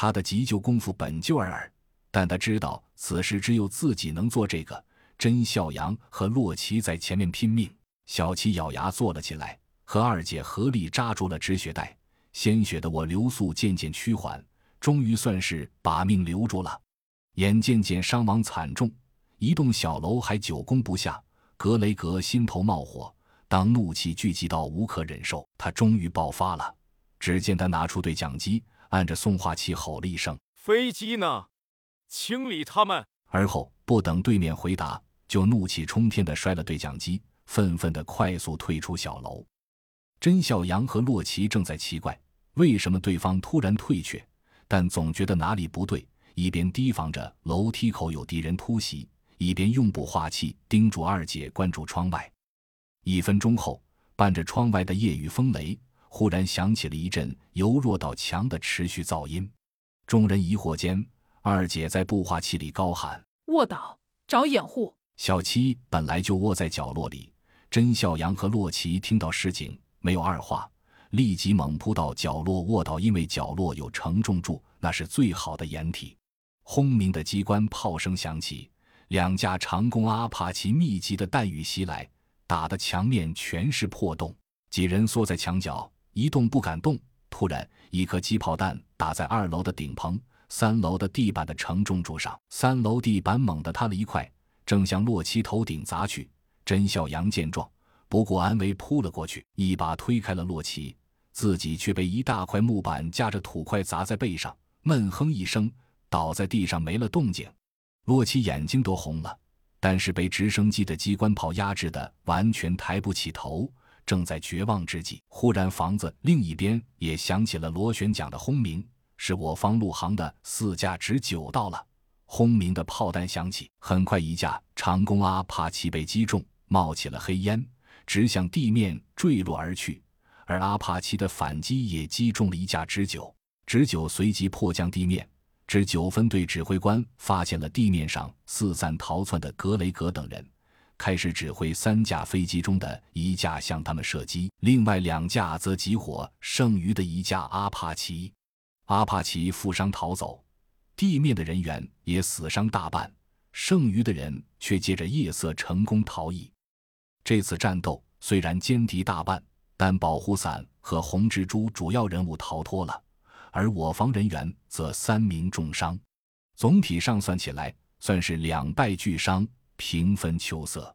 他的急救功夫本就尔尔，但他知道此时只有自己能做这个。甄孝阳和洛奇在前面拼命，小七咬牙坐了起来，和二姐合力扎住了止血带，鲜血的我流速渐渐趋缓，终于算是把命留住了。眼见见伤亡惨重，一栋小楼还久攻不下，格雷格心头冒火。当怒气聚集到无可忍受，他终于爆发了。只见他拿出对讲机，按着送话器吼了一声：“飞机呢？清理他们！”而后不等对面回答。就怒气冲天的摔了对讲机，愤愤的快速退出小楼。甄孝阳和洛奇正在奇怪为什么对方突然退却，但总觉得哪里不对，一边提防着楼梯口有敌人突袭，一边用步话器叮嘱二姐关注窗外。一分钟后，伴着窗外的夜雨风雷，忽然响起了一阵由弱到强的持续噪音。众人疑惑间，二姐在步话器里高喊：“卧倒，找掩护。”小七本来就窝在角落里，甄孝阳和洛奇听到示警，没有二话，立即猛扑到角落卧倒，因为角落有承重柱，那是最好的掩体。轰鸣的机关炮声响起，两架长弓阿帕奇密集的弹雨袭来，打的墙面全是破洞，几人缩在墙角一动不敢动。突然，一颗机炮弹打在二楼的顶棚、三楼的地板的承重柱上，三楼地板猛地塌了一块。正向洛奇头顶砸去，甄孝阳见状，不顾安危扑了过去，一把推开了洛奇，自己却被一大块木板夹着土块砸在背上，闷哼一声，倒在地上没了动静。洛奇眼睛都红了，但是被直升机的机关炮压制的完全抬不起头，正在绝望之际，忽然房子另一边也响起了螺旋桨的轰鸣，是我方陆航的四架直九到了。轰鸣的炮弹响起，很快一架长弓阿帕奇被击中，冒起了黑烟，直向地面坠落而去。而阿帕奇的反击也击中了一架直九，直九随即迫降地面。直九分队指挥官发现了地面上四散逃窜的格雷格等人，开始指挥三架飞机中的一架向他们射击，另外两架则集火剩余的一架阿帕奇。阿帕奇负伤逃走。地面的人员也死伤大半，剩余的人却借着夜色成功逃逸。这次战斗虽然歼敌大半，但保护伞和红蜘蛛主要人物逃脱了，而我方人员则三名重伤。总体上算起来，算是两败俱伤，平分秋色。